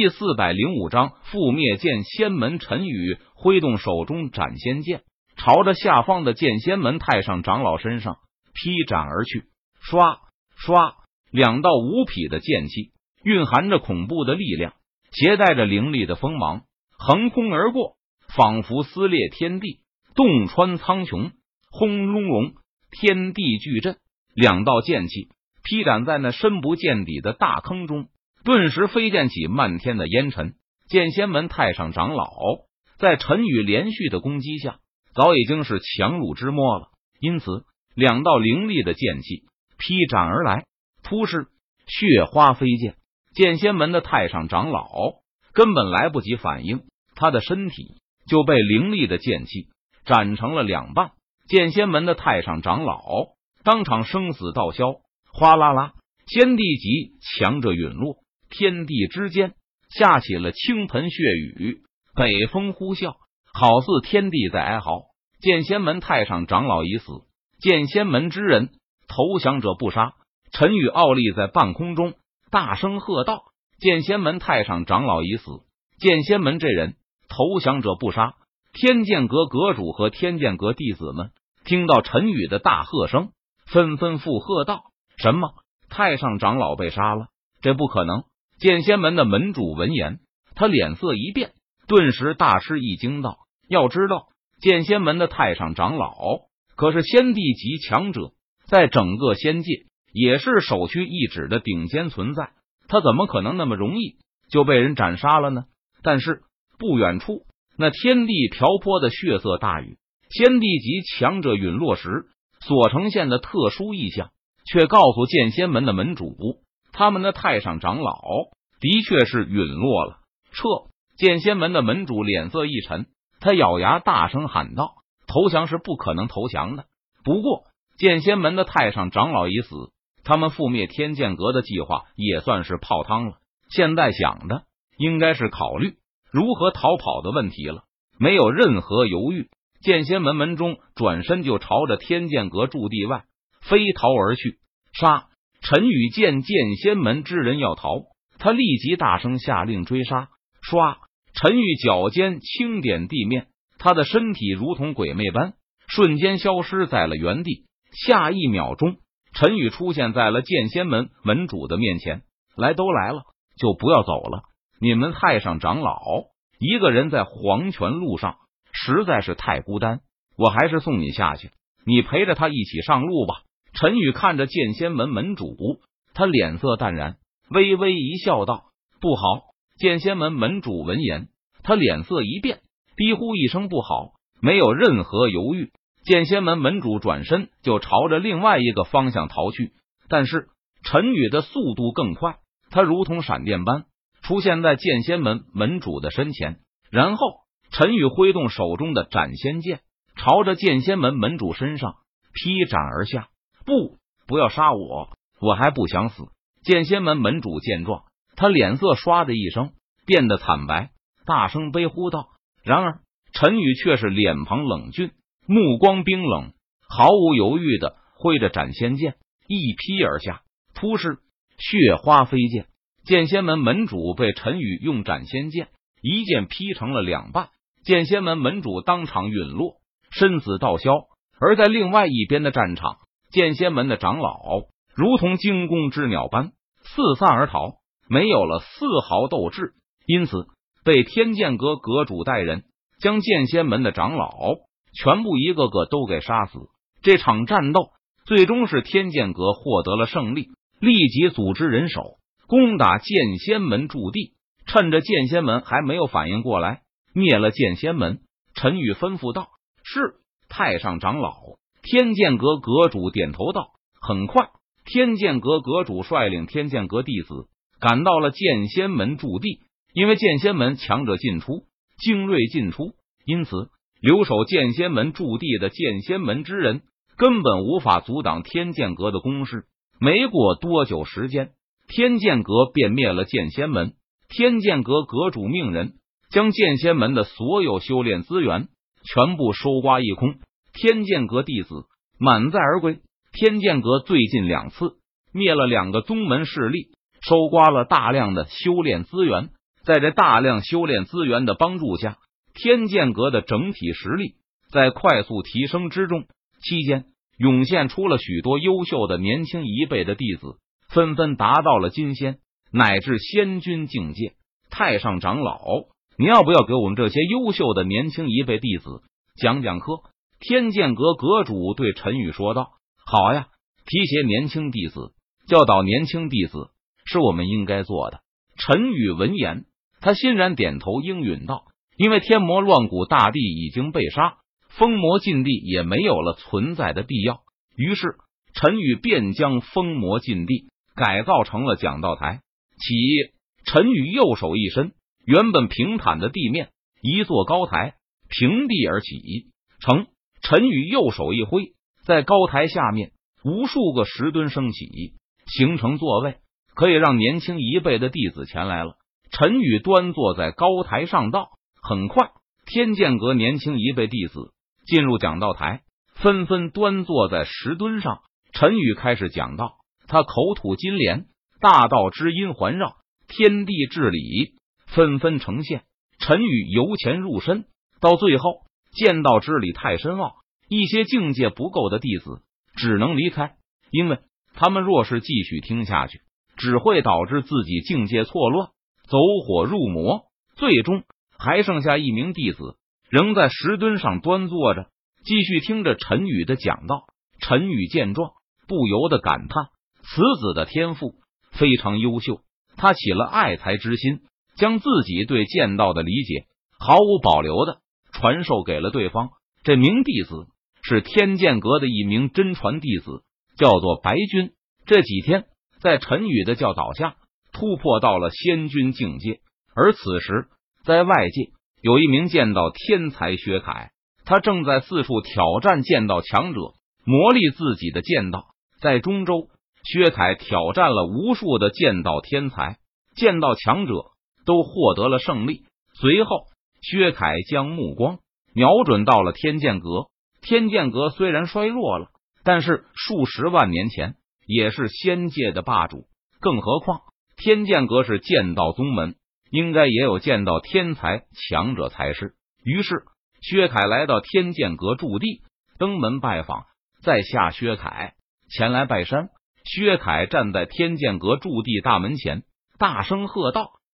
第四百零五章覆灭剑仙门。陈宇挥动手中斩仙剑，朝着下方的剑仙门太上长老身上劈斩而去。唰唰，两道无匹的剑气，蕴含着恐怖的力量，携带着凌厉的锋芒，横空而过，仿佛撕裂天地，洞穿苍穹。轰隆隆，天地巨震。两道剑气劈斩在那深不见底的大坑中。顿时飞溅起漫天的烟尘，剑仙门太上长老在陈宇连续的攻击下，早已经是强弩之末了。因此，两道凌厉的剑气劈斩而来，突是血花飞溅。剑仙门的太上长老根本来不及反应，他的身体就被凌厉的剑气斩成了两半。剑仙门的太上长老当场生死道消，哗啦啦，仙帝级强者陨落。天地之间下起了倾盆血雨，北风呼啸，好似天地在哀嚎。剑仙门太上长老已死，剑仙门之人投降者不杀。陈宇傲立在半空中，大声喝道：“剑仙门太上长老已死，剑仙门这人投降者不杀。”天剑阁阁主和天剑阁弟子们听到陈宇的大喝声，纷纷附和道：“什么？太上长老被杀了？这不可能！”剑仙门的门主闻言，他脸色一变，顿时大吃一惊，道：“要知道，剑仙门的太上长老可是仙帝级强者，在整个仙界也是首屈一指的顶尖存在，他怎么可能那么容易就被人斩杀了呢？”但是不远处，那天地瓢泼的血色大雨，仙帝级强者陨落时所呈现的特殊异象，却告诉剑仙门的门主。他们的太上长老的确是陨落了。撤！剑仙门的门主脸色一沉，他咬牙大声喊道：“投降是不可能投降的。不过，剑仙门的太上长老已死，他们覆灭天剑阁的计划也算是泡汤了。现在想的应该是考虑如何逃跑的问题了。”没有任何犹豫，剑仙门门中转身就朝着天剑阁驻地外飞逃而去。杀！陈宇见剑仙门之人要逃，他立即大声下令追杀。唰！陈宇脚尖轻点地面，他的身体如同鬼魅般瞬间消失在了原地。下一秒钟，陈宇出现在了剑仙门门主的面前。来都来了，就不要走了。你们太上长老一个人在黄泉路上实在是太孤单，我还是送你下去，你陪着他一起上路吧。陈宇看着剑仙门门主，他脸色淡然，微微一笑，道：“不好！”剑仙门门主闻言，他脸色一变，低呼一声：“不好！”没有任何犹豫，剑仙门门主转身就朝着另外一个方向逃去。但是陈宇的速度更快，他如同闪电般出现在剑仙门门主的身前，然后陈宇挥动手中的斩仙剑，朝着剑仙门门主身上劈斩而下。不，不要杀我，我还不想死。剑仙门门主见状，他脸色唰的一声变得惨白，大声悲呼道：“然而陈宇却是脸庞冷峻，目光冰冷，毫无犹豫的挥着斩仙剑一劈而下，突施血花飞溅。剑仙门门主被陈宇用斩仙剑一剑劈成了两半，剑仙门门主当场陨落，身死道消。而在另外一边的战场。剑仙门的长老如同惊弓之鸟般四散而逃，没有了丝毫斗志，因此被天剑阁阁主带人将剑仙门的长老全部一个个都给杀死。这场战斗最终是天剑阁获得了胜利，立即组织人手攻打剑仙门驻地。趁着剑仙门还没有反应过来，灭了剑仙门。陈宇吩咐道：“是太上长老。”天剑阁阁主点头道：“很快，天剑阁阁主率领天剑阁弟子赶到了剑仙门驻地。因为剑仙门强者进出，精锐进出，因此留守剑仙门驻地的剑仙门之人根本无法阻挡天剑阁的攻势。没过多久时间，天剑阁便灭了剑仙门。天剑阁阁主命人将剑仙门的所有修炼资源全部收刮一空。”天剑阁弟子满载而归。天剑阁最近两次灭了两个宗门势力，收刮了大量的修炼资源。在这大量修炼资源的帮助下，天剑阁的整体实力在快速提升之中。期间涌现出了许多优秀的年轻一辈的弟子，纷纷达到了金仙乃至仙君境界。太上长老，你要不要给我们这些优秀的年轻一辈弟子讲讲课？天剑阁阁主对陈宇说道：“好呀，提携年轻弟子，教导年轻弟子，是我们应该做的。”陈宇闻言。他欣然点头应允道：“因为天魔乱古大帝已经被杀，封魔禁地也没有了存在的必要。于是陈宇便将封魔禁地改造成了讲道台。起，陈宇右手一伸，原本平坦的地面，一座高台平地而起。成，陈宇右手一挥，在高台下面，无数个石墩升起，形成座位，可以让年轻一辈的弟子前来了。”陈宇端坐在高台上道：“很快，天剑阁年轻一辈弟子进入讲道台，纷纷端坐在石墩上。陈宇开始讲道，他口吐金莲，大道之音环绕，天地至理纷纷呈现。陈宇由前入深，到最后剑道之理太深奥，一些境界不够的弟子只能离开，因为他们若是继续听下去，只会导致自己境界错乱。”走火入魔，最终还剩下一名弟子仍在石墩上端坐着，继续听着陈宇的讲道。陈宇见状，不由得感叹：此子的天赋非常优秀。他起了爱才之心，将自己对剑道的理解毫无保留的传授给了对方。这名弟子是天剑阁的一名真传弟子，叫做白君。这几天在陈宇的教导下。突破到了仙君境界，而此时在外界有一名剑道天才薛凯，他正在四处挑战剑道强者，磨砺自己的剑道。在中州，薛凯挑战了无数的剑道天才、剑道强者，都获得了胜利。随后，薛凯将目光瞄准到了天剑阁。天剑阁虽然衰弱了，但是数十万年前也是仙界的霸主，更何况。天剑阁是剑道宗门，应该也有剑道天才强者才是。于是，薛凯来到天剑阁驻地，登门拜访。在下薛凯前来拜山。薛凯站在天剑阁驻地大门前，大声喝道：“